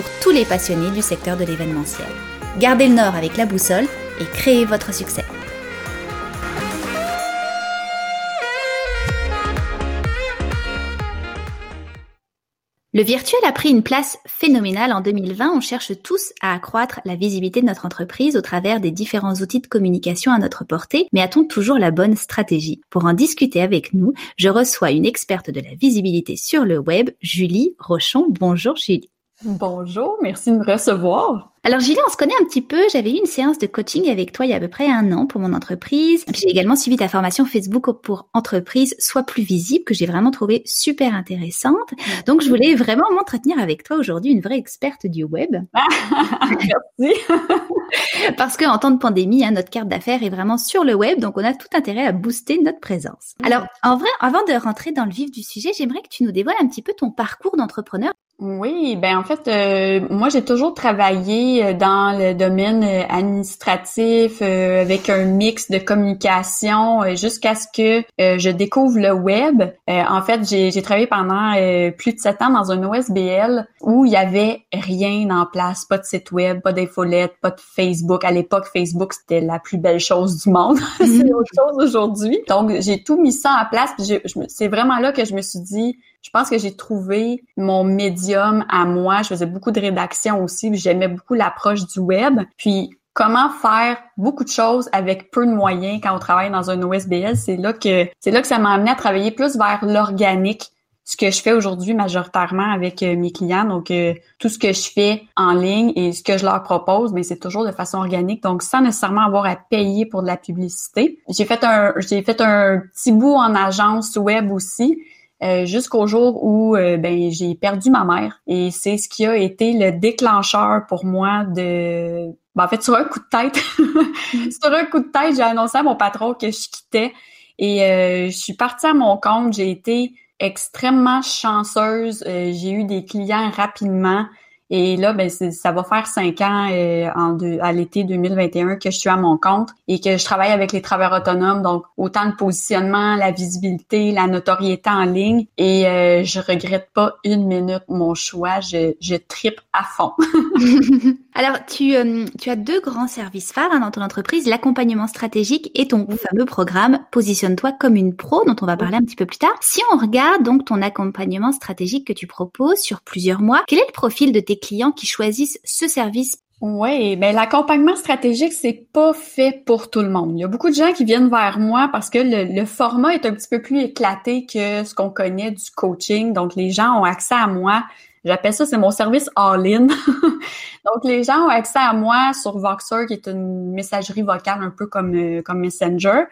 pour tous les passionnés du secteur de l'événementiel. Gardez le nord avec la boussole et créez votre succès. Le virtuel a pris une place phénoménale en 2020. On cherche tous à accroître la visibilité de notre entreprise au travers des différents outils de communication à notre portée, mais a-t-on toujours la bonne stratégie? Pour en discuter avec nous, je reçois une experte de la visibilité sur le web, Julie Rochon. Bonjour Julie. Bonjour, merci de me recevoir. Alors Julie, on se connaît un petit peu. J'avais eu une séance de coaching avec toi il y a à peu près un an pour mon entreprise. J'ai également suivi ta formation Facebook pour entreprise Soit plus visible que j'ai vraiment trouvé super intéressante. Donc je voulais vraiment m'entretenir avec toi aujourd'hui, une vraie experte du web. merci. Parce qu'en temps de pandémie, hein, notre carte d'affaires est vraiment sur le web, donc on a tout intérêt à booster notre présence. Alors en vrai, avant de rentrer dans le vif du sujet, j'aimerais que tu nous dévoiles un petit peu ton parcours d'entrepreneur. Oui, ben en fait, euh, moi j'ai toujours travaillé euh, dans le domaine euh, administratif avec un mix de communication jusqu'à ce que je découvre le web. en fait, j'ai travaillé pendant plus de sept ans dans un OSBL où il y avait rien en place, pas de site web, pas d'infolette, pas de Facebook. À l'époque, Facebook c'était la plus belle chose du monde. C'est mhm. autre chose aujourd'hui. Donc j'ai tout mis ça en place. C'est vraiment là que je me suis dit je pense que j'ai trouvé mon médium à moi. Je faisais beaucoup de rédaction aussi, j'aimais beaucoup l'approche du web. Puis comment faire beaucoup de choses avec peu de moyens quand on travaille dans un OSBL, c'est là que c'est là que ça m'a amené à travailler plus vers l'organique. Ce que je fais aujourd'hui majoritairement avec euh, mes clients, donc euh, tout ce que je fais en ligne et ce que je leur propose, mais c'est toujours de façon organique, donc sans nécessairement avoir à payer pour de la publicité. J'ai fait un j'ai fait un petit bout en agence web aussi, euh, jusqu'au jour où euh, ben j'ai perdu ma mère et c'est ce qui a été le déclencheur pour moi de ben, en fait sur un coup de tête sur un coup de tête j'ai annoncé à mon patron que je quittais et euh, je suis partie à mon compte. J'ai été extrêmement chanceuse. J'ai eu des clients rapidement et là, ben, ça va faire cinq ans euh, en à l'été 2021 que je suis à mon compte et que je travaille avec les travailleurs autonomes. Donc, autant de positionnement, la visibilité, la notoriété en ligne. Et euh, je regrette pas une minute mon choix. Je, je tripe à fond. Alors, tu, euh, tu as deux grands services phares hein, dans ton entreprise, l'accompagnement stratégique et ton fameux programme Positionne-toi comme une pro, dont on va parler un petit peu plus tard. Si on regarde donc ton accompagnement stratégique que tu proposes sur plusieurs mois, quel est le profil de tes clients qui choisissent ce service? Oui, mais l'accompagnement stratégique, c'est pas fait pour tout le monde. Il y a beaucoup de gens qui viennent vers moi parce que le, le format est un petit peu plus éclaté que ce qu'on connaît du coaching. Donc, les gens ont accès à moi J'appelle ça, c'est mon service all-in. Donc, les gens ont accès à moi sur Voxer, qui est une messagerie vocale un peu comme, euh, comme Messenger.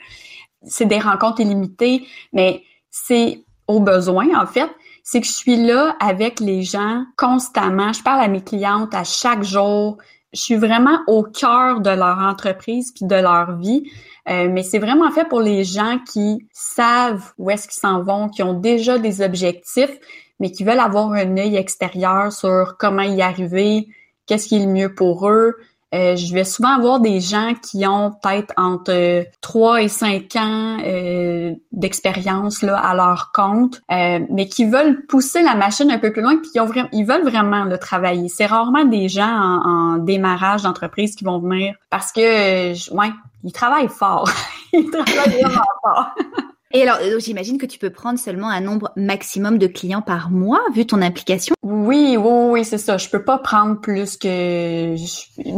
C'est des rencontres illimitées, mais c'est au besoin, en fait. C'est que je suis là avec les gens constamment. Je parle à mes clientes à chaque jour. Je suis vraiment au cœur de leur entreprise puis de leur vie. Euh, mais c'est vraiment fait pour les gens qui savent où est-ce qu'ils s'en vont, qui ont déjà des objectifs, mais qui veulent avoir un œil extérieur sur comment y arriver, qu'est-ce qui est le mieux pour eux. Euh, je vais souvent avoir des gens qui ont peut-être entre 3 et 5 ans euh, d'expérience là à leur compte, euh, mais qui veulent pousser la machine un peu plus loin, puis ils veulent vraiment le travailler. C'est rarement des gens en, en démarrage d'entreprise qui vont venir parce que, ouais, ils travaillent fort. ils travaillent vraiment fort. Et alors, euh, j'imagine que tu peux prendre seulement un nombre maximum de clients par mois, vu ton implication. Oui, oui, oui, c'est ça. Je peux pas prendre plus que...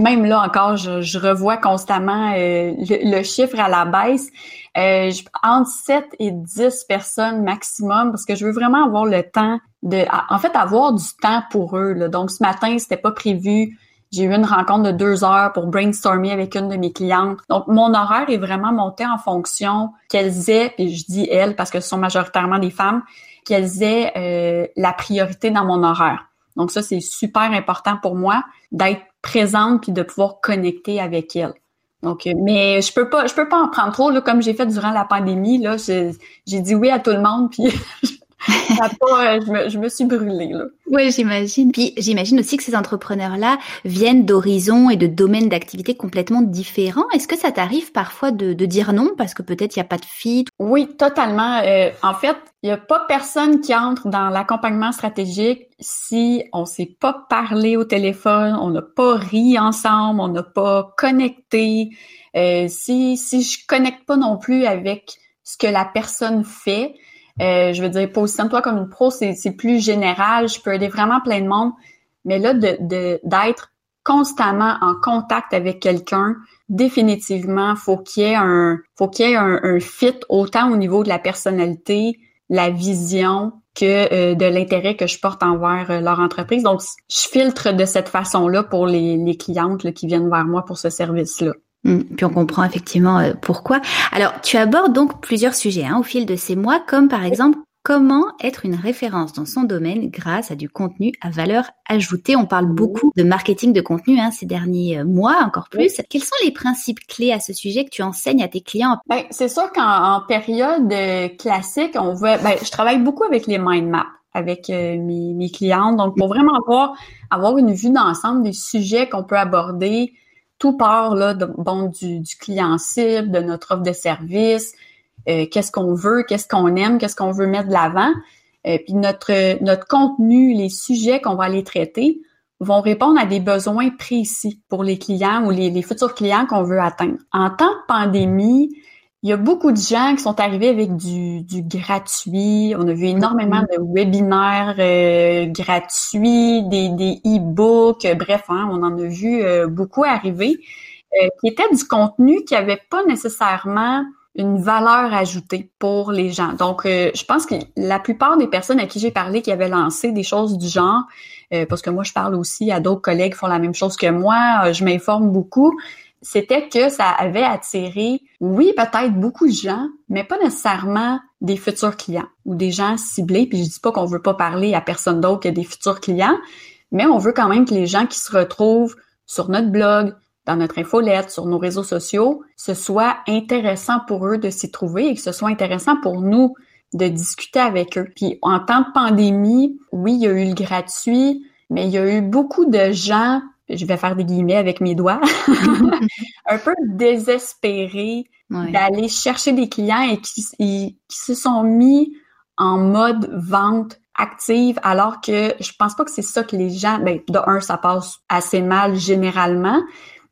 Même là encore, je, revois constamment euh, le, chiffre à la baisse. Euh, entre 7 et 10 personnes maximum, parce que je veux vraiment avoir le temps de... En fait, avoir du temps pour eux. Là. Donc, ce matin, c'était pas prévu j'ai eu une rencontre de deux heures pour brainstormer avec une de mes clientes. Donc, mon horaire est vraiment monté en fonction qu'elles aient, et je dis elles parce que ce sont majoritairement des femmes, qu'elles aient euh, la priorité dans mon horaire. Donc ça, c'est super important pour moi d'être présente puis de pouvoir connecter avec elle. Donc, euh, mais je peux pas, je peux pas en prendre trop là, comme j'ai fait durant la pandémie. Là, j'ai dit oui à tout le monde, puis Euh, je, me, je, me, suis brûlée. Là. Oui, j'imagine. Puis j'imagine aussi que ces entrepreneurs-là viennent d'horizons et de domaines d'activité complètement différents. Est-ce que ça t'arrive parfois de, de, dire non parce que peut-être il n'y a pas de fit? Oui, totalement. Euh, en fait, il n'y a pas personne qui entre dans l'accompagnement stratégique si on ne s'est pas parlé au téléphone, on n'a pas ri ensemble, on n'a pas connecté. Euh, si, si je connecte pas non plus avec ce que la personne fait, euh, je veux dire, positionne-toi comme une pro, c'est plus général. Je peux aider vraiment plein de monde. Mais là, d'être constamment en contact avec quelqu'un, définitivement, faut qu'il y ait un, faut qu'il y ait un, fit autant au niveau de la personnalité, la vision que euh, de l'intérêt que je porte envers euh, leur entreprise. Donc, je filtre de cette façon-là pour les, les clientes qui viennent vers moi pour ce service-là. Mm. Puis on comprend effectivement euh, pourquoi. Alors, tu abordes donc plusieurs sujets hein, au fil de ces mois, comme par exemple comment être une référence dans son domaine grâce à du contenu à valeur ajoutée. On parle beaucoup de marketing de contenu hein, ces derniers euh, mois, encore plus. Quels sont les principes clés à ce sujet que tu enseignes à tes clients? Ben, c'est sûr qu'en période euh, classique, on veut, ben, je travaille beaucoup avec les mind maps avec mes, mes clients. Donc, pour vraiment avoir, avoir une vue d'ensemble des sujets qu'on peut aborder, tout part là, de, bon, du, client cible, de notre offre de service, euh, qu'est-ce qu'on veut, qu'est-ce qu'on aime, qu'est-ce qu'on veut mettre de l'avant. Euh, puis notre, notre contenu, les sujets qu'on va aller traiter vont répondre à des besoins précis pour les clients ou les, les futurs clients qu'on veut atteindre. En temps de pandémie, il y a beaucoup de gens qui sont arrivés avec du, du gratuit. On a vu énormément de webinaires euh, gratuits, des, des e-books, bref, hein, on en a vu euh, beaucoup arriver, euh, qui étaient du contenu qui n'avait pas nécessairement une valeur ajoutée pour les gens. Donc, je pense que la plupart des personnes à qui j'ai parlé qui avaient lancé des choses du genre, parce que moi, je parle aussi à d'autres collègues qui font la même chose que moi, je m'informe beaucoup, c'était que ça avait attiré, oui, peut-être beaucoup de gens, mais pas nécessairement des futurs clients ou des gens ciblés. Puis je dis pas qu'on veut pas parler à personne d'autre que des futurs clients, mais on veut quand même que les gens qui se retrouvent sur notre blog, dans notre infolette, sur nos réseaux sociaux, ce soit intéressant pour eux de s'y trouver et que ce soit intéressant pour nous de discuter avec eux. Puis en temps de pandémie, oui, il y a eu le gratuit, mais il y a eu beaucoup de gens je vais faire des guillemets avec mes doigts, un peu désespéré d'aller chercher des clients et qui, qui, se sont mis en mode vente active alors que je pense pas que c'est ça que les gens, ben, de un, ça passe assez mal généralement,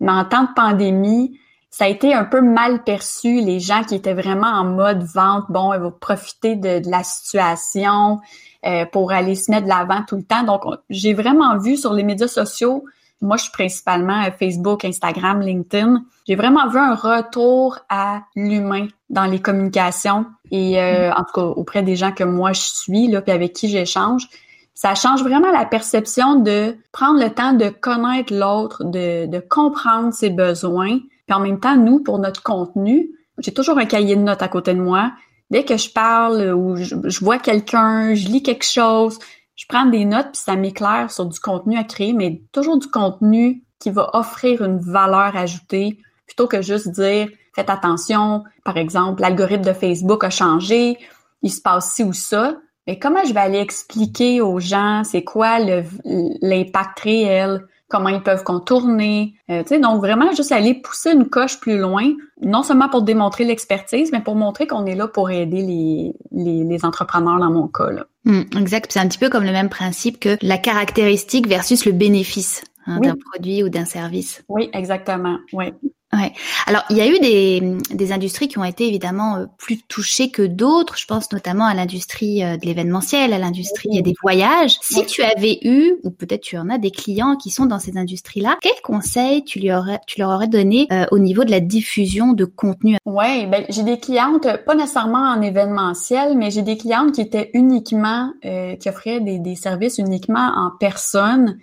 mais en temps de pandémie, ça a été un peu mal perçu, les gens qui étaient vraiment en mode vente, bon, ils vont profiter de, la situation euh, pour aller se mettre de l'avant tout le temps. Donc, j'ai vraiment vu sur les médias sociaux moi, je suis principalement Facebook, Instagram, LinkedIn. J'ai vraiment vu un retour à l'humain dans les communications et euh, en tout cas auprès des gens que moi je suis là, puis avec qui j'échange. Ça change vraiment la perception de prendre le temps de connaître l'autre, de, de comprendre ses besoins. Puis en même temps, nous, pour notre contenu, j'ai toujours un cahier de notes à côté de moi. Dès que je parle ou je, je vois quelqu'un, je lis quelque chose, je prends des notes puis ça m'éclaire sur du contenu à créer, mais toujours du contenu qui va offrir une valeur ajoutée plutôt que juste dire faites attention, par exemple, l'algorithme de Facebook a changé, il se passe ci ou ça. Mais comment je vais aller expliquer aux gens c'est quoi l'impact réel, comment ils peuvent contourner? Euh, tu sais, donc vraiment juste aller pousser une coche plus loin, non seulement pour démontrer l'expertise, mais pour montrer qu'on est là pour aider les, les, les entrepreneurs dans mon cas. Là. Hmm, exact, c'est un petit peu comme le même principe que la caractéristique versus le bénéfice hein, d'un produit ou d'un service. Oui, exactement. Oui. Ouais. Alors, il y a eu des, des industries qui ont été évidemment euh, plus touchées que d'autres. Je pense notamment à l'industrie euh, de l'événementiel, à l'industrie des voyages. Si tu avais eu, ou peut-être tu en as des clients qui sont dans ces industries-là, quels conseils tu, lui aurais, tu leur aurais donné euh, au niveau de la diffusion de contenu? Ouais, ben j'ai des clientes, pas nécessairement en événementiel, mais j'ai des clientes qui étaient uniquement, qui offraient des, des services uniquement en personne.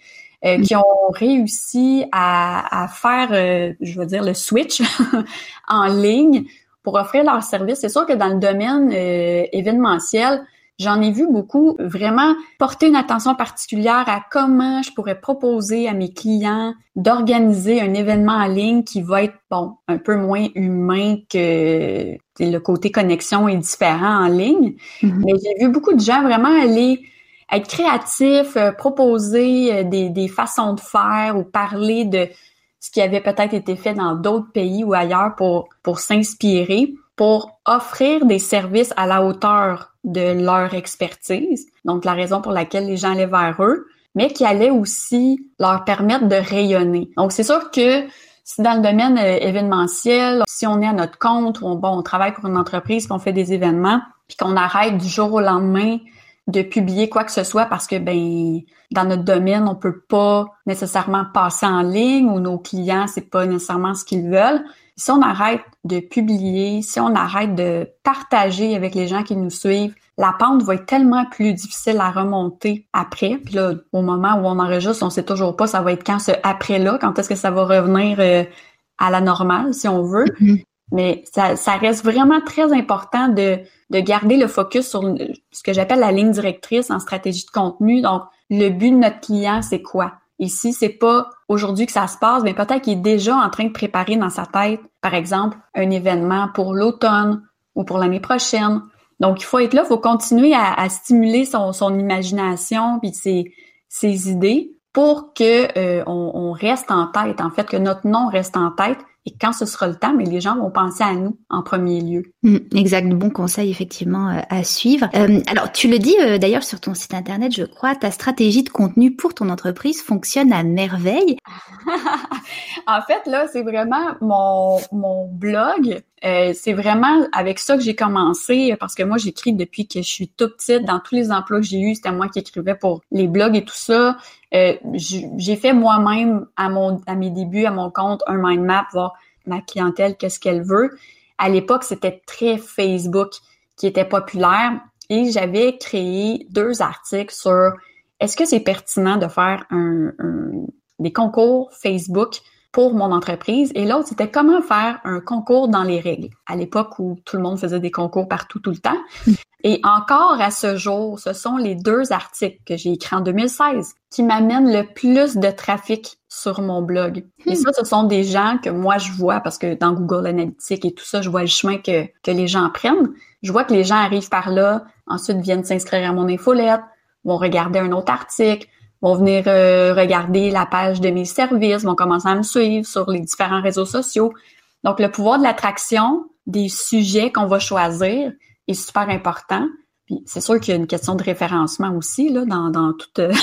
Euh, qui ont réussi à, faire, euh, je veux dire, le switch en ligne pour offrir leurs services. C'est sûr que dans le domaine euh, événementiel, j'en ai vu beaucoup vraiment porter une attention particulière à comment je pourrais proposer à mes clients d'organiser un événement en ligne qui va être, bon, un peu moins humain que le côté connexion est différent en ligne. Mm-hmm. Mais j'ai vu beaucoup de gens vraiment aller être créatifs, euh, proposer euh, des, des façons de faire ou parler de ce qui avait peut-être été fait dans d'autres pays ou ailleurs pour, pour s'inspirer, pour offrir des services à la hauteur de leur expertise, donc la raison pour laquelle les gens allaient vers eux, mais qui allait aussi leur permettre de rayonner. Donc c'est sûr que si dans le domaine euh, événementiel, si on est à notre compte, on, bon, on travaille pour une entreprise, qu'on fait des événements, puis qu'on arrête du jour au lendemain de publier quoi que ce soit parce que ben dans notre domaine on peut pas nécessairement passer en ligne ou nos clients c'est pas nécessairement ce qu'ils veulent si on arrête de publier, si on arrête de partager avec les gens qui nous suivent, la pente va être tellement plus difficile à remonter après. Puis là, au moment où on enregistre, on sait toujours pas ça va être quand ce après-là, quand est-ce que ça va revenir euh, à la normale, si on veut. Mm-hmm. Mais ça, ça, reste vraiment très important de, de garder le focus sur ce que j'appelle la ligne directrice en stratégie de contenu. Donc, le but de notre client, c'est quoi? Si c'est pas aujourd'hui que ça se passe, mais peut-être qu'il est déjà en train de préparer dans sa tête, par exemple, un événement pour l'automne ou pour l'année prochaine. Donc, il faut être là, il faut continuer à, stimuler son, son imagination puis ses, ses idées pour que euh, on, on, reste en tête, en fait, que notre nom reste en tête et quand ce sera le temps, mais les gens vont penser à nous en premier lieu. Mm, exact, bon conseil effectivement euh, à suivre. Euh, alors tu le dis euh, d'ailleurs sur ton site internet, je crois, ta stratégie de contenu pour ton entreprise fonctionne à merveille. en fait, là, c'est vraiment mon, mon blog. c'est vraiment avec ça que j'ai commencé parce que moi, j'écris depuis que je suis toute petite. Dans tous les emplois que j'ai eus, c'était moi qui écrivais pour les blogs et tout ça. J'ai fait moi-même à mon à mes débuts, à mon compte, un mind map, voir ma clientèle, qu'est-ce qu'elle veut. À l'époque, c'était très Facebook qui était populaire et j'avais créé deux articles sur est-ce que c'est pertinent de faire des concours Facebook pour mon entreprise. Et l'autre c'était comment faire un concours dans les règles. À l'époque où tout le monde faisait des concours partout tout le temps. Et encore à ce jour ce sont les deux articles que j'ai écrits en 2016 qui m'amènent le plus de trafic sur mon blog. Et hmm. ça ce sont des gens que moi je vois parce que dans Google Analytics et tout ça je vois le chemin que, que les gens prennent. Je vois que les gens arrivent par là ensuite viennent s'inscrire à mon infolette vont regarder un autre article vont venir euh, regarder la page de mes services, vont commencer à me suivre sur les différents réseaux sociaux. Donc, le pouvoir de l'attraction des sujets qu'on va choisir est super important. Puis c'est sûr qu'il y a une question de référencement aussi là dans, dans toute euh,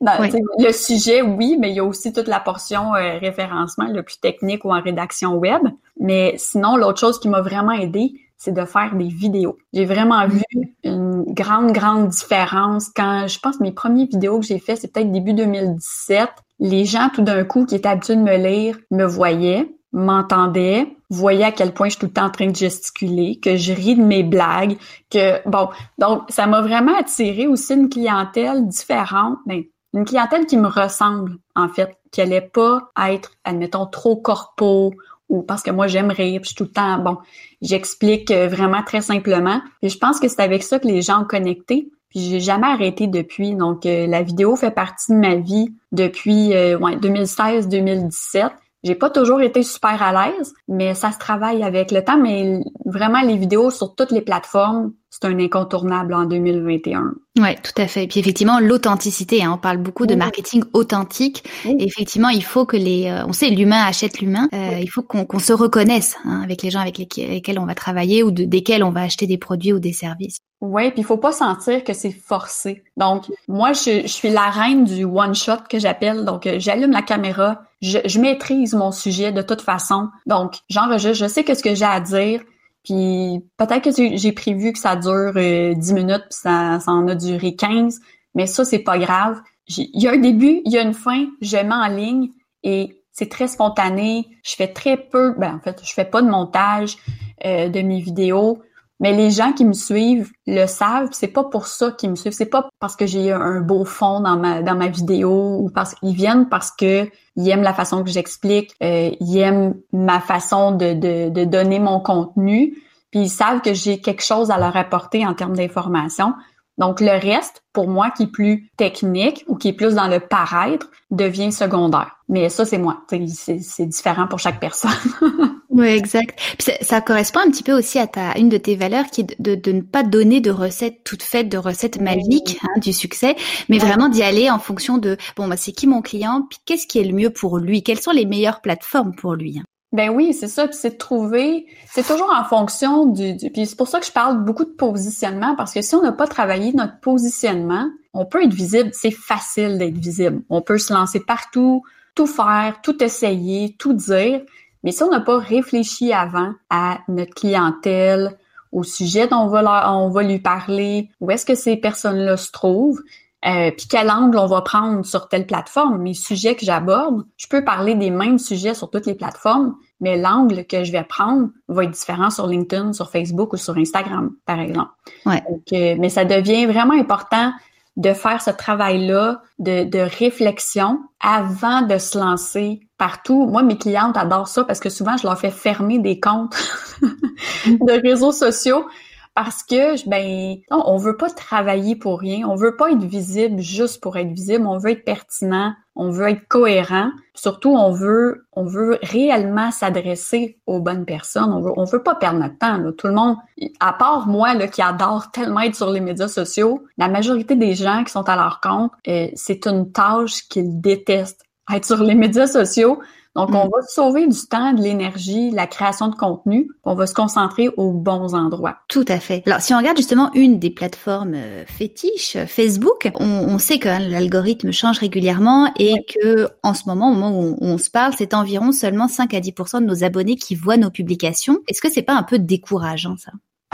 le sujet, oui, mais il y a aussi toute la portion euh, référencement le plus technique ou en rédaction web. Mais sinon, l'autre chose qui m'a vraiment aidé, c'est de faire des vidéos. J'ai vraiment vu une grande, grande différence quand, je pense, mes premières vidéos que j'ai fait, c'est peut-être début 2017. Les gens, tout d'un coup, qui étaient habitués de me lire, me voyaient, m'entendaient, voyaient à quel point je suis tout le temps en train de gesticuler, que je ris de mes blagues, que, bon, donc, ça m'a vraiment attiré aussi une clientèle différente, ben, une clientèle qui me ressemble, en fait, qui allait pas être, admettons, trop corpo ou parce que moi j'aime rire, puis tout le temps bon, j'explique euh, vraiment très simplement. Et je pense que c'est avec ça que les gens ont connecté. Puis j'ai jamais arrêté depuis. Donc euh, la vidéo fait partie de ma vie depuis euh, ouais, 2016-2017. J'ai pas toujours été super à l'aise, mais ça se travaille avec le temps. Mais vraiment, les vidéos sur toutes les plateformes, c'est un incontournable en 2021. Ouais, tout à fait. Et puis effectivement, l'authenticité. Hein, on parle beaucoup de marketing authentique. Et effectivement, il faut que les, euh, on sait, l'humain achète l'humain. Euh, il faut qu'on se reconnaisse hein, avec les gens avec lesquels on va travailler ou de, desquels on va acheter des produits ou des services. Ouais, puis il faut pas sentir que c'est forcé. Donc moi, je, je suis la reine du one shot que j'appelle. Donc euh, j'allume la caméra, je, maîtrise mon sujet de toute façon. Donc, j'enregistre, je sais qu'est-ce que j'ai à dire. Puis peut-être que j'ai prévu que ça dure euh, 10 minutes, puis ça, ça en a duré 15, mais ça, c'est pas grave. Il y a un début, il y a une fin, je mets en ligne et c'est très spontané. Je fais très peu, ben en fait, je fais pas de montage euh, de mes vidéos. Mais les gens qui me suivent le savent, c'est pas pour ça qu'ils me suivent, c'est pas parce que j'ai un beau fond dans ma dans ma vidéo ou parce qu'ils viennent parce que ils aiment la façon que j'explique, euh, ils aiment ma façon de, de, de donner mon contenu. puis ils savent que j'ai quelque chose à leur apporter en termes d'information. Donc le reste, pour moi, qui est plus technique ou qui est plus dans le paraître, devient secondaire. Mais ça, c'est moi. C'est différent pour chaque personne. oui, exact. Puis ça, correspond un petit peu aussi à ta une de tes valeurs qui est de, de ne pas donner de recettes toutes faites, de recettes magiques hein, du succès, mais vraiment d'y aller en fonction de bon, bah, c'est qui mon client, puis qu'est-ce qui est le mieux pour lui, quelles sont les meilleures plateformes pour lui. Hein? Ben oui, c'est ça. Puis c'est de trouver, c'est toujours en fonction du, du puis c'est pour ça que je parle beaucoup de positionnement parce que si on n'a pas travaillé notre positionnement, on peut être visible. C'est facile d'être visible. On peut se lancer partout, tout faire, tout essayer, tout dire. Mais si on n'a pas réfléchi avant à notre clientèle, au sujet dont on va, on va lui parler, où est-ce que ces personnes-là se trouvent, euh, puis quel angle on va prendre sur telle plateforme, mes sujets que j'aborde, je peux parler des mêmes sujets sur toutes les plateformes, mais l'angle que je vais prendre va être différent sur LinkedIn, sur Facebook ou sur Instagram, par exemple. Ouais. Euh, mais ça devient vraiment important de faire ce travail-là de, de, réflexion avant de se lancer partout. Moi, mes clientes adorent ça parce que souvent, je leur fais fermer des comptes de réseaux sociaux parce que ben on veut pas travailler pour rien, on veut pas être visible juste pour être visible, on veut être pertinent, on veut être cohérent, surtout on veut on veut réellement s'adresser aux bonnes personnes, on veut on veut pas perdre notre temps Tout le monde à part moi là qui adore tellement être sur les médias sociaux, la majorité des gens qui sont à leur compte, euh, c'est une tâche qu'ils détestent. Être sur les médias sociaux, donc, on mm. va sauver du temps, de l'énergie, la création de contenu. On va se concentrer aux bons endroits. Tout à fait. Alors, si on regarde justement une des plateformes euh, fétiches, euh, Facebook, on, sait que l'algorithme change régulièrement et que en ce moment, au moment où on, se parle, c'est environ seulement 5 à 10% de nos abonnés qui voient nos publications. Est-ce que c'est pas un peu décourageant ça?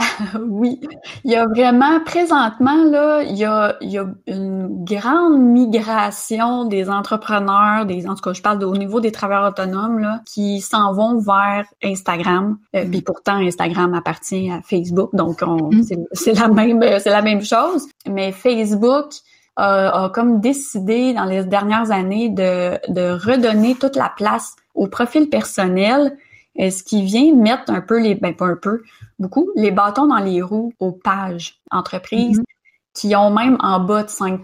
oui, il y a vraiment présentement là, il y a, il y a une grande migration des entrepreneurs, des en tout cas je parle au niveau des travailleurs autonomes là, qui s'en vont vers Instagram. Euh, puis pourtant Instagram appartient à Facebook, donc mm. c'est la même c'est la même chose. Mais Facebook a, a comme décidé dans les dernières années de, de redonner toute la place au profil personnel ce qui vient mettre un peu les, ben pas un peu, beaucoup, les bâtons dans les roues aux pages entreprises mm-hmm. qui ont même en bas de 5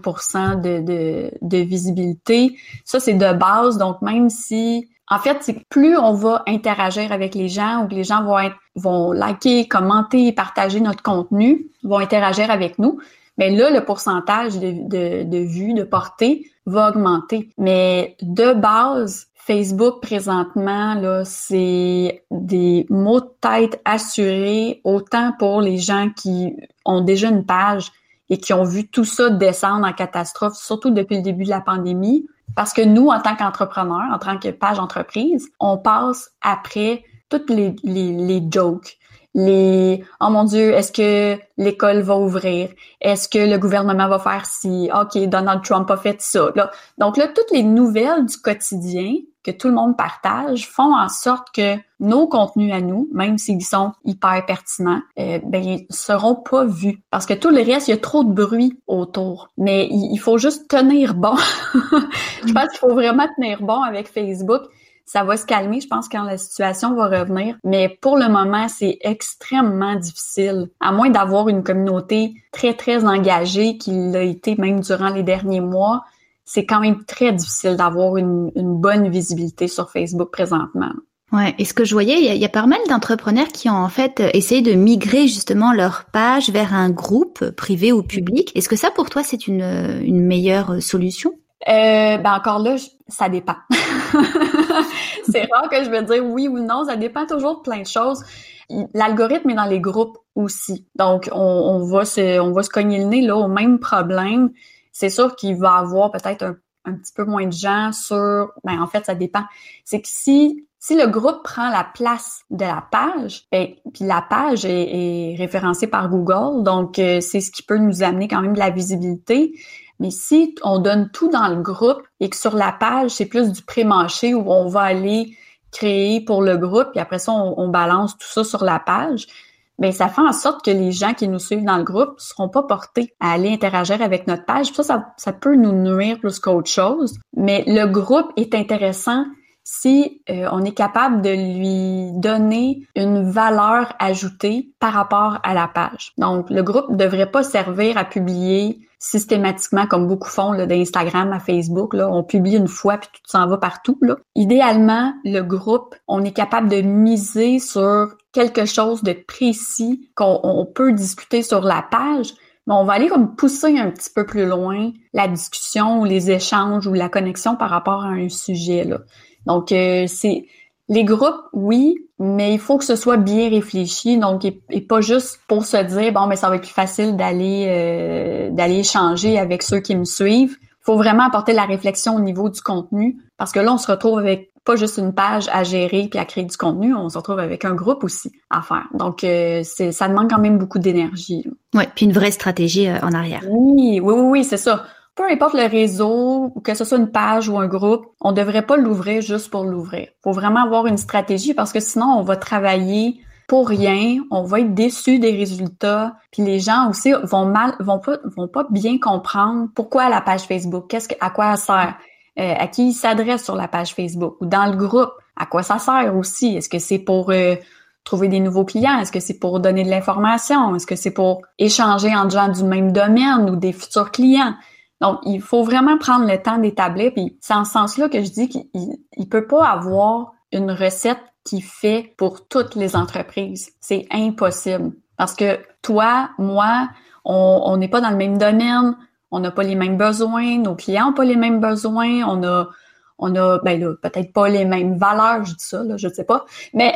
de, de, de visibilité. Ça, c'est de base. Donc, même si, en fait, c'est plus on va interagir avec les gens ou que les gens vont être, vont liker, commenter, partager notre contenu, vont interagir avec nous, mais là, le pourcentage de, de, de vues, de portée va augmenter. Mais de base, Facebook présentement, là, c'est des mots de tête assurés, autant pour les gens qui ont déjà une page et qui ont vu tout ça descendre en catastrophe, surtout depuis le début de la pandémie. Parce que nous, en tant qu'entrepreneurs, en tant que page entreprise, on passe après toutes les, les, les jokes, les oh mon Dieu, est-ce que l'école va ouvrir? Est-ce que le gouvernement va faire si OK, Donald Trump a fait ça? Là, donc là, toutes les nouvelles du quotidien que tout le monde partage font en sorte que nos contenus à nous, même s'ils sont hyper pertinents, euh, ben seront pas vus parce que tout le reste, il y a trop de bruit autour. Mais il, faut juste tenir bon. je pense qu'il faut vraiment tenir bon avec Facebook. Ça va se calmer, je pense, quand la situation va revenir. Mais pour le moment, c'est extrêmement difficile, à moins d'avoir une communauté très, très engagée qui l'a été même durant les derniers mois c'est quand même très difficile d'avoir une, bonne visibilité sur Facebook présentement. Ouais, et ce que je voyais, il y, a, pas mal d'entrepreneurs qui ont en fait essayé de migrer justement leur page vers un groupe privé ou public. Est-ce que ça pour toi c'est une, une meilleure solution? Euh, Ben encore là, ça dépend. c'est rare que je vais dire oui ou non, ça dépend toujours de plein de choses. L'algorithme est dans les groupes aussi, donc on, va se cogner le nez là au même problème c'est sûr qu'il va avoir peut-être un, petit peu moins de gens sur. Ben, en fait, ça dépend. C'est que si si le groupe prend la place de la page, ben, puis la page est, référencée par Google, donc euh, c'est ce qui peut nous amener quand même de la visibilité. Mais si on donne tout dans le groupe et que sur la page, c'est plus du pré-marché où on va aller créer pour le groupe, et après ça, on balance tout ça sur la page, mais ça fait en sorte que les gens qui nous suivent dans le groupe seront pas portés à aller interagir avec notre page. Ça, ça, ça peut nous nuire plus qu'autre chose. Mais le groupe est intéressant si euh, on est capable de lui donner une valeur ajoutée par rapport à la page. Donc, le groupe ne devrait pas servir à publier systématiquement comme beaucoup font d'Instagram à Facebook. Là, on publie une fois puis tout s'en va partout. Là. Idéalement, le groupe, on est capable de miser sur quelque chose de précis qu'on peut discuter sur la page, mais on va aller comme pousser un petit peu plus loin la discussion ou les échanges ou la connexion par rapport à un sujet. Là. Donc, euh, c'est les groupes, oui, mais il faut que ce soit bien réfléchi, donc et, pas juste pour se dire bon, mais ça va être plus facile d'aller euh, d'aller échanger avec ceux qui me suivent. Il faut vraiment apporter la réflexion au niveau du contenu, parce que là, on se retrouve avec pas juste une page à gérer puis à créer du contenu, on se retrouve avec un groupe aussi à faire. Donc, euh, c'est ça demande quand même beaucoup d'énergie. Oui, puis une vraie stratégie en arrière. Oui, oui, oui, oui c'est ça peu importe le réseau, que ce soit une page ou un groupe, on devrait pas l'ouvrir juste pour l'ouvrir. Faut vraiment avoir une stratégie parce que sinon on va travailler pour rien, on va être déçu des résultats, puis les gens aussi vont mal, vont pas, bien comprendre pourquoi la page Facebook, qu'est-ce que, à quoi elle sert, euh, à qui il s'adresse sur la page Facebook ou dans le groupe, à quoi ça sert aussi? Est-ce que c'est pour euh, trouver des nouveaux clients? Est-ce que c'est pour donner de l'information? Est-ce que c'est pour échanger entre gens du même domaine ou des futurs clients? Donc, il faut vraiment prendre le temps d'établir. Puis c'est en ce sens-là que je dis qu'il ne peut pas avoir une recette qui fait pour toutes les entreprises. C'est impossible. Parce que toi, moi, on n'est pas dans le même domaine, on n'a pas les mêmes besoins, nos clients n'ont pas les mêmes besoins, on a on a ben là, peut-être pas les mêmes valeurs, je dis ça, là, je ne sais pas, mais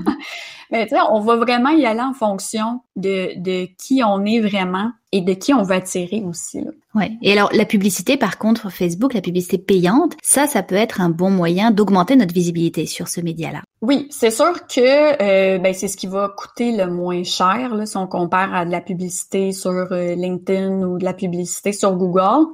Mais tu sais, on va vraiment y aller en fonction de, de qui on est vraiment et de qui on veut attirer aussi. Là. Ouais. Et alors la publicité, par contre, Facebook, la publicité payante, ça, ça peut être un bon moyen d'augmenter notre visibilité sur ce média-là. Oui, c'est sûr que euh, ben, c'est ce qui va coûter le moins cher là, si on compare à de la publicité sur euh, LinkedIn ou de la publicité sur Google.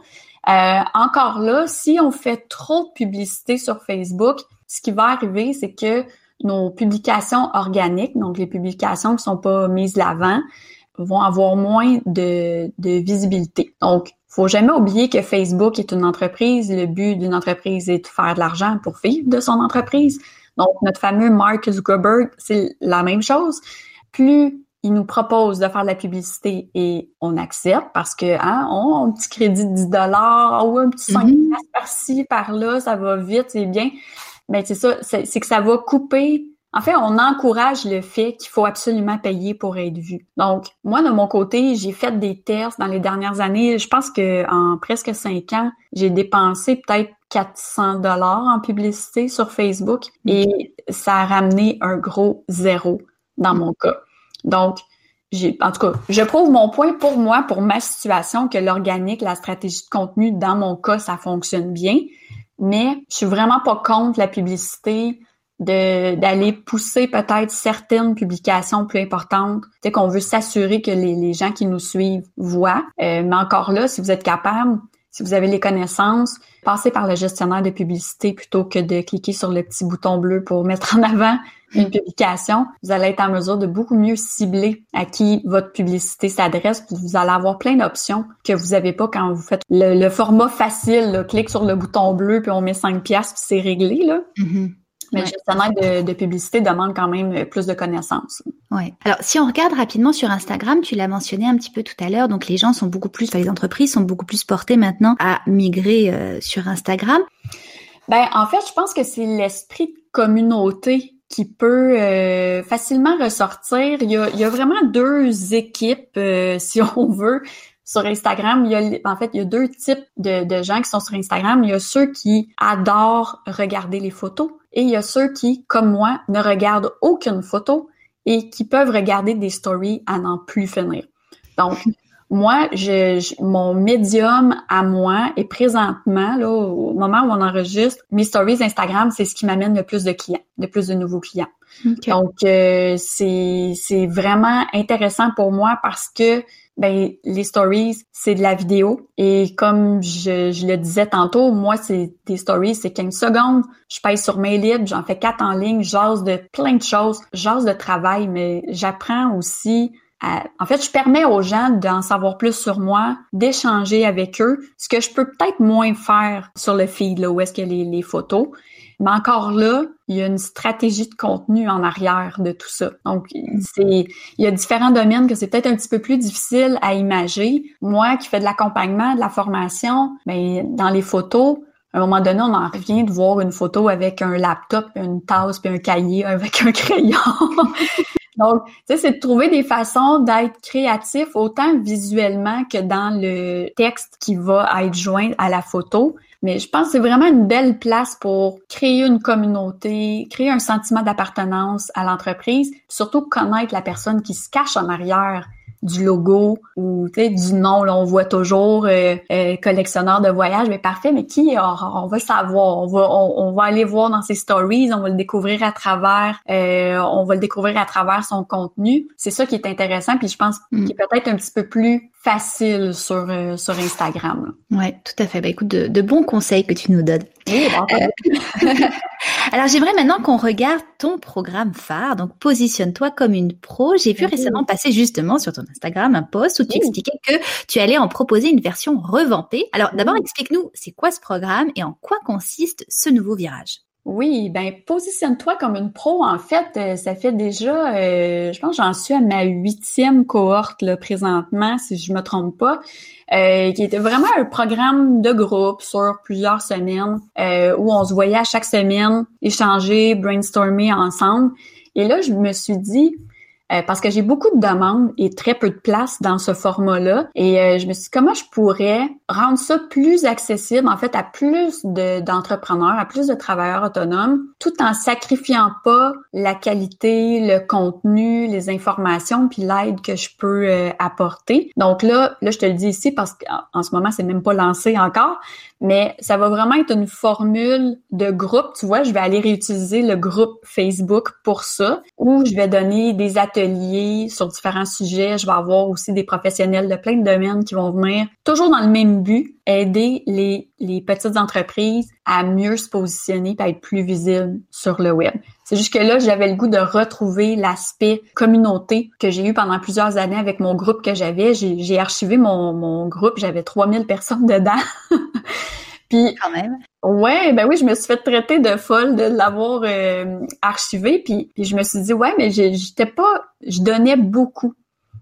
Euh, encore là, si on fait trop de publicité sur Facebook, ce qui va arriver, c'est que nos publications organiques, donc les publications qui sont pas mises l'avant, vont avoir moins de, de visibilité. Donc, faut jamais oublier que Facebook est une entreprise. Le but d'une entreprise est de faire de l'argent pour vivre de son entreprise. Donc, notre fameux Mark Zuckerberg, c'est la même chose. Plus il nous propose de faire de la publicité et on accepte parce que hein, on a un petit crédit de 10 dollars ou un petit 5 mm-hmm. par-ci, par-là, ça va vite, c'est bien ben c'est ça, c'est que ça va couper. En fait, on encourage le fait qu'il faut absolument payer pour être vu. Donc, moi, de mon côté, j'ai fait des tests dans les dernières années. Je pense que en presque cinq ans, j'ai dépensé peut-être 400 dollars en publicité sur Facebook et ça a ramené un gros zéro dans mon cas. Donc, j'ai, en tout cas, je prouve mon point pour moi, pour ma situation, que l'organique, la stratégie de contenu, dans mon cas, ça fonctionne bien mais je suis vraiment pas contre la publicité, d'aller pousser peut-être certaines publications plus importantes, tu qu'on veut s'assurer que les, les, gens qui nous suivent voient. Euh, mais encore là, si vous êtes capable, si vous avez les connaissances, passez par le gestionnaire de publicité plutôt que de cliquer sur le petit bouton bleu pour mettre en avant une publication, vous allez être en mesure de beaucoup mieux cibler à qui votre publicité s'adresse. Vous allez avoir plein d'options que vous n'avez pas quand vous faites le, format facile. Là, clique sur le bouton bleu puis on met 5 pièces puis c'est réglé. Là. Mm-hmm. Mais le gestionnaire de, publicité demande quand même plus de connaissances. Ouais. Alors, si on regarde rapidement sur Instagram, tu l'as mentionné un petit peu tout à l'heure, donc les gens sont beaucoup plus, enfin, les entreprises sont beaucoup plus portées maintenant à migrer euh, sur Instagram. Ben, en fait, je pense que c'est l'esprit de communauté qui peut euh, facilement ressortir. Il y, a, il y, a, vraiment deux équipes, euh, si on veut, sur Instagram. Il y a, en fait, il y a deux types de, de, gens qui sont sur Instagram. Il y a ceux qui adorent regarder les photos et il y a ceux qui, comme moi, ne regardent aucune photo et qui peuvent regarder des stories à n'en plus finir. Donc, moi, je, mon médium à moi est présentement, là, au moment où on enregistre, mes stories Instagram, c'est ce qui m'amène le plus de clients, le plus de nouveaux clients. Donc, euh, c'est, c'est vraiment intéressant pour moi parce que ben, les stories, c'est de la vidéo. Et comme je, je le disais tantôt, moi, c'est des stories, c'est 15 secondes. Je paye sur mail libre, j'en fais quatre en ligne, j'ose de plein de choses, j'ose de travail, mais j'apprends aussi en fait, je permets aux gens d'en savoir plus sur moi, d'échanger avec eux, ce que je peux peut-être moins faire sur le feed, là, où est-ce a les, photos. Mais encore là, il y a une stratégie de contenu en arrière de tout ça. Donc, c'est, il y a différents domaines que c'est peut-être un petit peu plus difficile à imager. Moi, qui fais de l'accompagnement, de la formation, mais ben, dans les photos, à un moment donné, on en revient de voir une photo avec un laptop, une tasse, puis un cahier avec un crayon. Donc, tu c'est de trouver des façons d'être créatif autant visuellement que dans le texte qui va être joint à la photo. Mais je pense que c'est vraiment une belle place pour créer une communauté, créer un sentiment d'appartenance à l'entreprise, surtout connaître la personne qui se cache en arrière du logo ou du nom. Là, on voit toujours euh, euh, collectionneur de voyage, mais parfait, mais qui on, va savoir, on va on, va aller voir dans ses stories, on va le découvrir à travers euh, on va le découvrir à travers son contenu. C'est ça qui est intéressant, puis je pense mm. qu'il est peut-être un petit peu plus facile sur sur Instagram. Ouais, tout à fait. Bah, écoute, de, de bons conseils que tu nous donnes. Oui, Alors j'aimerais maintenant qu'on regarde ton programme phare. Donc positionne-toi comme une pro. J'ai vu récemment passer justement sur ton Instagram un post où tu expliquais que tu allais en proposer une version revampée. Alors d'abord explique-nous c'est quoi ce programme et en quoi consiste ce nouveau virage? Oui, ben positionne-toi comme une pro. En fait, euh, ça fait déjà, euh, je pense, j'en suis à ma huitième cohorte là, présentement, si je me trompe pas, euh, qui était vraiment un programme de groupe sur plusieurs semaines où on se voyait à chaque semaine échanger, brainstormer ensemble. Et là, je me suis dit, euh, parce que j'ai beaucoup de demandes et très peu de place dans ce format-là. Et euh, je me suis dit, comment je pourrais rendre ça plus accessible, en fait, à plus d'entrepreneurs, à plus de travailleurs autonomes, tout en sacrifiant pas la qualité, le contenu, les informations, puis l'aide que je peux euh, apporter. Donc là, là, je te le dis ici parce qu'en ce moment, c'est même pas lancé encore, mais ça va vraiment être une formule de groupe. Tu vois, je vais aller réutiliser le groupe Facebook pour ça, où je vais donner des ateliers sur différents sujets. Je vais avoir aussi des professionnels de plein de domaines qui vont venir, toujours dans le même but, aider les, les petites entreprises à mieux se positionner et à être plus visibles sur le web. C'est juste que là, j'avais le goût de retrouver l'aspect communauté que j'ai eu pendant plusieurs années avec mon groupe que j'avais. J'ai archivé mon, mon groupe, j'avais 3000 personnes dedans. Puis quand même. Ouais, ben oui, je me suis fait traiter de folle de l'avoir euh, archivé, puis, puis je me suis dit ouais, mais j'étais pas, je donnais beaucoup.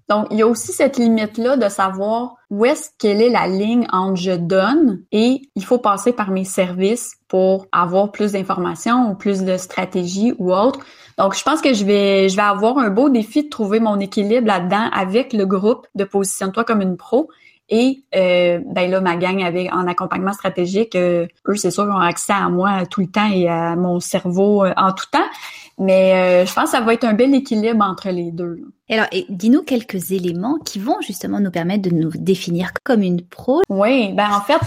Donc, il y a aussi cette limite-là de savoir où est-ce quelle est la ligne entre je donne et il faut passer par mes services pour avoir plus d'informations ou plus de stratégies ou autre. Donc, je pense que je vais, je vais avoir un beau défi de trouver mon équilibre là-dedans avec le groupe de Positionne-toi comme une pro. Et euh, ben là, ma gang avec en accompagnement stratégique, euh, eux, c'est sûr, ont accès à moi tout le temps et à mon cerveau euh, en tout temps. Mais euh, je pense que ça va être un bel équilibre entre les deux. Alors, dis-nous quelques éléments qui vont justement nous permettre de nous définir comme une pro. Oui, ben en fait,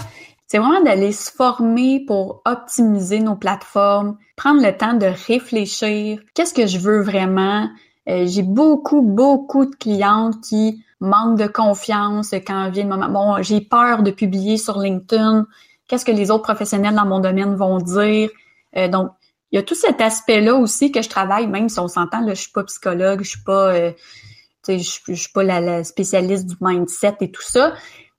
c'est vraiment d'aller se former pour optimiser nos plateformes, prendre le temps de réfléchir. Qu'est-ce que je veux vraiment? Euh, j'ai beaucoup, beaucoup de clientes qui manquent de confiance quand vient le moment. Bon, j'ai peur de publier sur LinkedIn. Qu'est-ce que les autres professionnels dans mon domaine vont dire? Euh, donc, il y a tout cet aspect-là aussi que je travaille, même si on s'entend, là, je suis pas psychologue, je suis pas, euh, je, suis pas la, spécialiste du mindset et tout ça,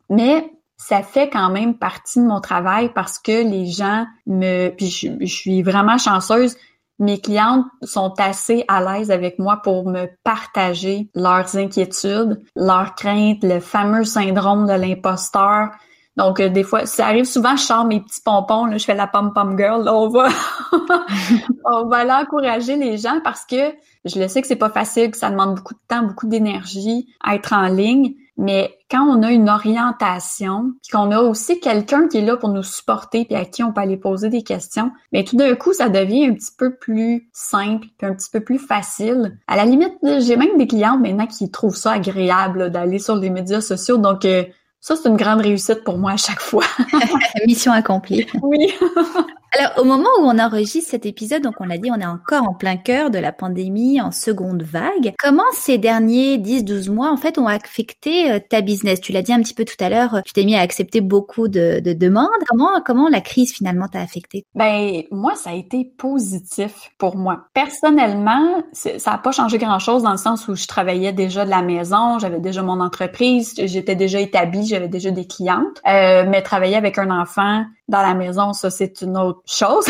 mais ça fait quand même partie de mon travail parce que les gens me, puis je suis vraiment chanceuse, mes clientes sont assez à l'aise avec moi pour me partager leurs inquiétudes, leurs craintes, le fameux syndrome de l'imposteur, donc, euh, des fois, ça arrive souvent, je sors mes petits pompons, là, je fais la pom-pom girl, là, on va, on va aller encourager les gens parce que je le sais que c'est pas facile, que ça demande beaucoup de temps, beaucoup d'énergie à être en ligne. Mais quand on a une orientation, puis qu'on a aussi quelqu'un qui est là pour nous supporter, puis à qui on peut aller poser des questions, mais tout d'un coup, ça devient un petit peu plus simple, puis un petit peu plus facile. À la limite, j'ai même des clients maintenant qui trouvent ça agréable d'aller sur les médias sociaux. Donc, euh, ça, c'est une grande réussite pour moi à chaque fois. Mission accomplie. Oui. Alors, au moment où on enregistre cet épisode, donc on l'a dit, on est encore en plein cœur de la pandémie, en seconde vague. Comment ces derniers 10-12 mois, en fait, ont affecté euh, ta business? Tu l'as dit un petit peu tout à l'heure, tu t'es mis à accepter beaucoup de, de, demandes. Comment, comment la crise finalement t'a affecté? Ben, moi, ça a été positif pour moi. Personnellement, ça n'a pas changé grand-chose dans le sens où je travaillais déjà de la maison, j'avais déjà mon entreprise, j'étais déjà établie, j'avais déjà des clientes. Euh, mais travailler avec un enfant dans la maison, ça, c'est une autre chose.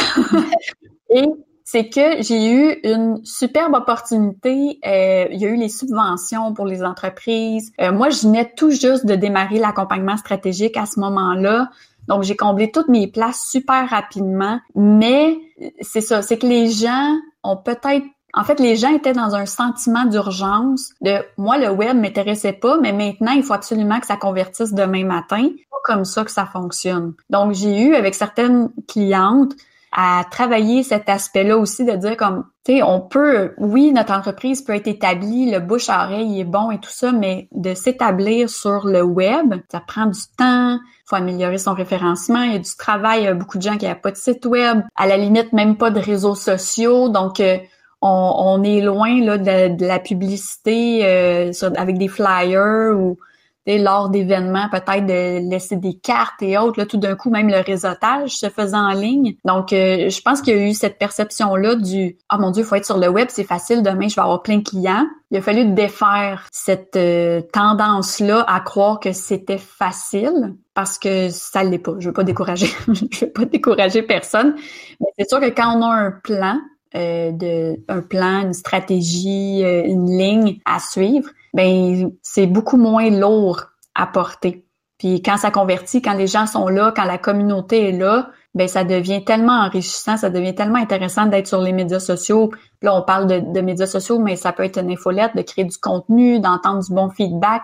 Et c'est que j'ai eu une superbe opportunité. Euh, il y a eu les subventions pour les entreprises. Euh, moi, je venais tout juste de démarrer l'accompagnement stratégique à ce moment-là. Donc, j'ai comblé toutes mes places super rapidement. Mais c'est ça, c'est que les gens ont peut-être en fait, les gens étaient dans un sentiment d'urgence de moi, le web m'intéressait pas, mais maintenant, il faut absolument que ça convertisse demain matin. Pas comme ça que ça fonctionne. Donc, j'ai eu avec certaines clientes à travailler cet aspect-là aussi, de dire comme, tu sais, on peut, oui, notre entreprise peut être établie, le bouche à oreille est bon et tout ça, mais de s'établir sur le web, ça prend du temps, faut améliorer son référencement, il y a du travail, il y a beaucoup de gens qui n'ont pas de site web, à la limite même pas de réseaux sociaux, donc euh, on, est loin là, de, la publicité euh, avec des flyers ou lors d'événements, peut-être de laisser des cartes et autres. Là, tout d'un coup, même le réseautage se faisait en ligne. Donc, euh, je pense qu'il y a eu cette perception-là du « Ah mon Dieu, il faut être sur le web, c'est facile, demain, je vais avoir plein de clients ». Il a fallu défaire cette euh, tendance-là à croire que c'était facile parce que ça l'est pas. Je veux pas décourager, je veux pas décourager personne. Mais c'est sûr que quand on a un plan, euh, de un plan, une stratégie, euh, une ligne à suivre, ben c'est beaucoup moins lourd à porter. Puis quand ça convertit, quand les gens sont là, quand la communauté est là, ben ça devient tellement enrichissant, ça devient tellement intéressant d'être sur les médias sociaux. là, on parle de, médias sociaux, mais ça peut être une infolette, de créer du contenu, d'entendre du bon feedback.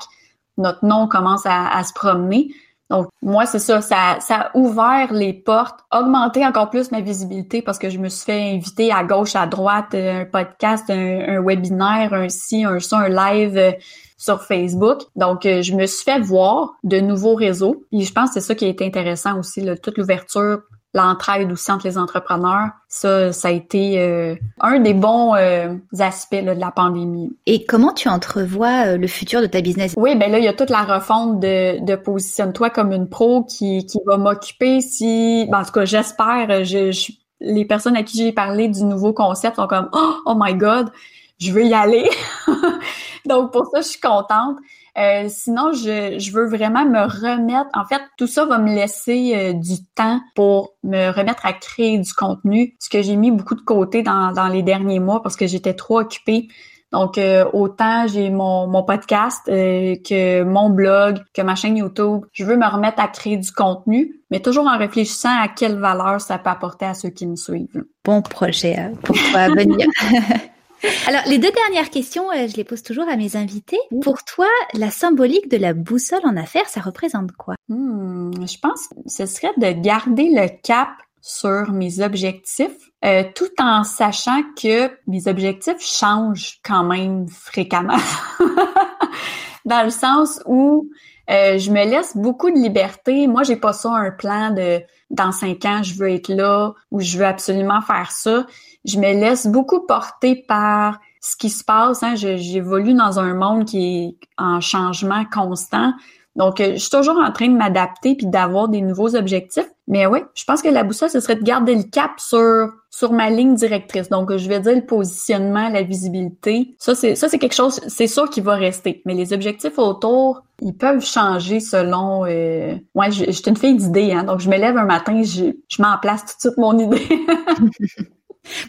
Notre nom commence à se promener. Donc, moi, c'est ça, ça, ça a ouvert les portes, augmenté encore plus ma visibilité parce que je me suis fait inviter à gauche, à droite, euh, un podcast, un, webinaire, un ci, un ça, un live euh, sur Facebook. Donc, euh, je me suis fait voir de nouveaux réseaux. Et je pense que c'est ça qui été intéressant aussi, là, toute l'ouverture l'entraide aussi entre les entrepreneurs. Ça, ça a été euh, un des bons euh, aspects de la pandémie. Et comment tu entrevois euh, le futur de ta business? Oui, ben là, il y a toute la refonte de, de Positionne-toi comme une pro qui, qui va m'occuper si... Ben, en tout cas, j'espère. Je, je, les personnes à qui j'ai parlé du nouveau concept sont comme « Oh, oh my God! » je veux y aller. Donc, pour ça, je suis contente. Euh, sinon, je, je, veux vraiment me remettre. En fait, tout ça va me laisser euh, du temps pour me remettre à créer du contenu, ce que j'ai mis beaucoup de côté dans, dans les derniers mois parce que j'étais trop occupée. Donc, euh, autant j'ai mon, mon podcast que mon blog, que ma chaîne YouTube. Je veux me remettre à créer du contenu, mais toujours en réfléchissant à quelle valeur ça peut apporter à ceux qui me suivent. Bon projet pour toi venir. Alors, les deux dernières questions, euh, je les pose toujours à mes invités. Pour toi, la symbolique de la boussole en affaires, ça représente quoi? Hmm, je pense que ce serait de garder le cap sur mes objectifs, euh, tout en sachant que mes objectifs changent quand même fréquemment. Dans le sens où euh, je me laisse beaucoup de liberté. Moi, j'ai pas ça un plan de dans cinq ans, je veux être là ou je veux absolument faire ça je me laisse beaucoup porter par ce qui se passe. Hein. J'évolue dans un monde qui est en changement constant. Donc, euh, je suis toujours en train de m'adapter puis d'avoir des nouveaux objectifs. Mais oui, je pense que la boussole, ce serait de garder le cap sur sur ma ligne directrice. Donc, je vais dire le positionnement, la visibilité. Ça, c'est ça, c'est quelque chose, c'est sûr qui va rester. Mais les objectifs autour, ils peuvent changer selon. Euh... Ouais, je, je suis une fille d'idées, hein. Donc, je me lève un matin, je, je m'en place tout de suite mon idée.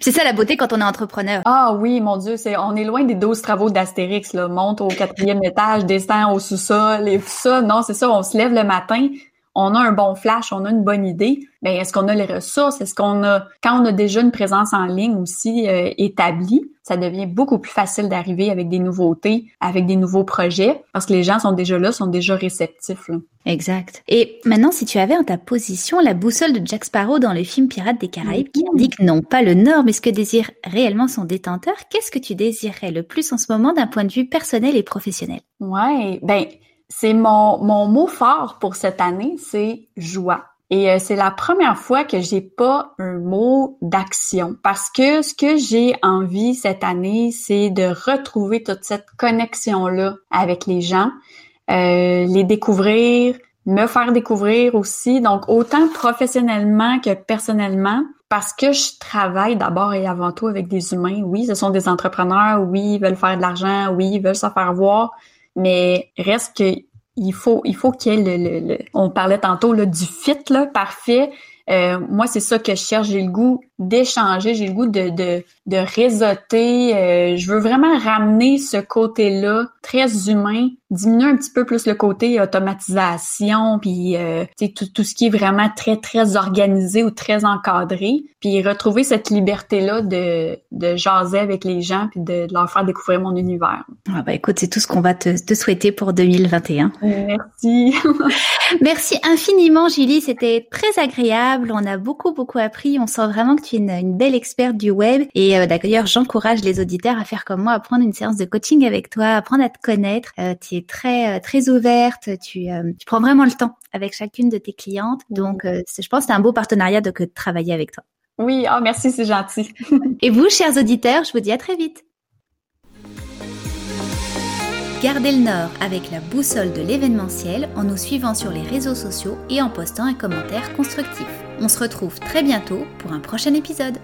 C'est ça la beauté quand on est entrepreneur. Ah oui, mon Dieu, c'est on est loin des 12 travaux d'Astérix, là. Monte au quatrième étage, descend au sous-sol et tout ça. Non, c'est ça, on se lève le matin, on a un bon flash, on a une bonne idée, mais est-ce qu'on a les ressources? Est-ce qu'on a, quand on a déjà une présence en ligne aussi euh, établie, ça devient beaucoup plus facile d'arriver avec des nouveautés, avec des nouveaux projets, parce que les gens sont déjà là, sont déjà réceptifs. Exact. Et maintenant, si tu avais en ta position la boussole de Jack Sparrow dans le film Pirates des Caraïbes, qui indique non pas le nord, mais ce que désire réellement son détenteur, qu'est-ce que tu désirerais le plus en ce moment d'un point de vue personnel et professionnel? Ouais, ben c'est mon, mon mot fort pour cette année, c'est joie. Et euh, c'est la première fois que j'ai pas un mot d'action parce que ce que j'ai envie cette année, c'est de retrouver toute cette connexion là avec les gens, euh, les découvrir, me faire découvrir aussi. Donc autant professionnellement que personnellement, parce que je travaille d'abord et avant tout avec des humains. Oui, ce sont des entrepreneurs. Oui, ils veulent faire de l'argent. Oui, ils veulent se faire voir mais reste que il faut il faut qu'il y ait le, le, on parlait tantôt là, du fit là parfait Euh, moi, c'est ça que je cherche. J'ai le goût d'échanger, j'ai le goût de, de, de réseauter. Euh, je veux vraiment ramener ce côté-là très humain, diminuer un petit peu plus le côté automatisation, puis euh, tout, tout ce qui est vraiment très, très organisé ou très encadré, puis retrouver cette liberté-là de, de jaser avec les gens, puis de, leur faire découvrir mon univers. Ah bah écoute, c'est tout ce qu'on va te, te souhaiter pour 2021. Merci. Merci infiniment, Julie. C'était très agréable. On a beaucoup, beaucoup appris. On sent vraiment que tu es une, belle experte du web. Et euh, d'ailleurs, j'encourage les auditeurs à faire comme moi, à prendre une séance de coaching avec toi, à apprendre à te connaître. Euh, tu es très, euh, très ouverte. Tu, tu prends vraiment le temps avec chacune de tes clientes. Donc, je pense que c'est un beau partenariat de, de travailler avec toi. Oui, oh, merci, c'est gentil. et vous, chers auditeurs, je vous dis à très vite. Gardez le nord avec la boussole de l'événementiel en nous suivant sur les réseaux sociaux et en postant un commentaire constructif. On se retrouve très bientôt pour un prochain épisode.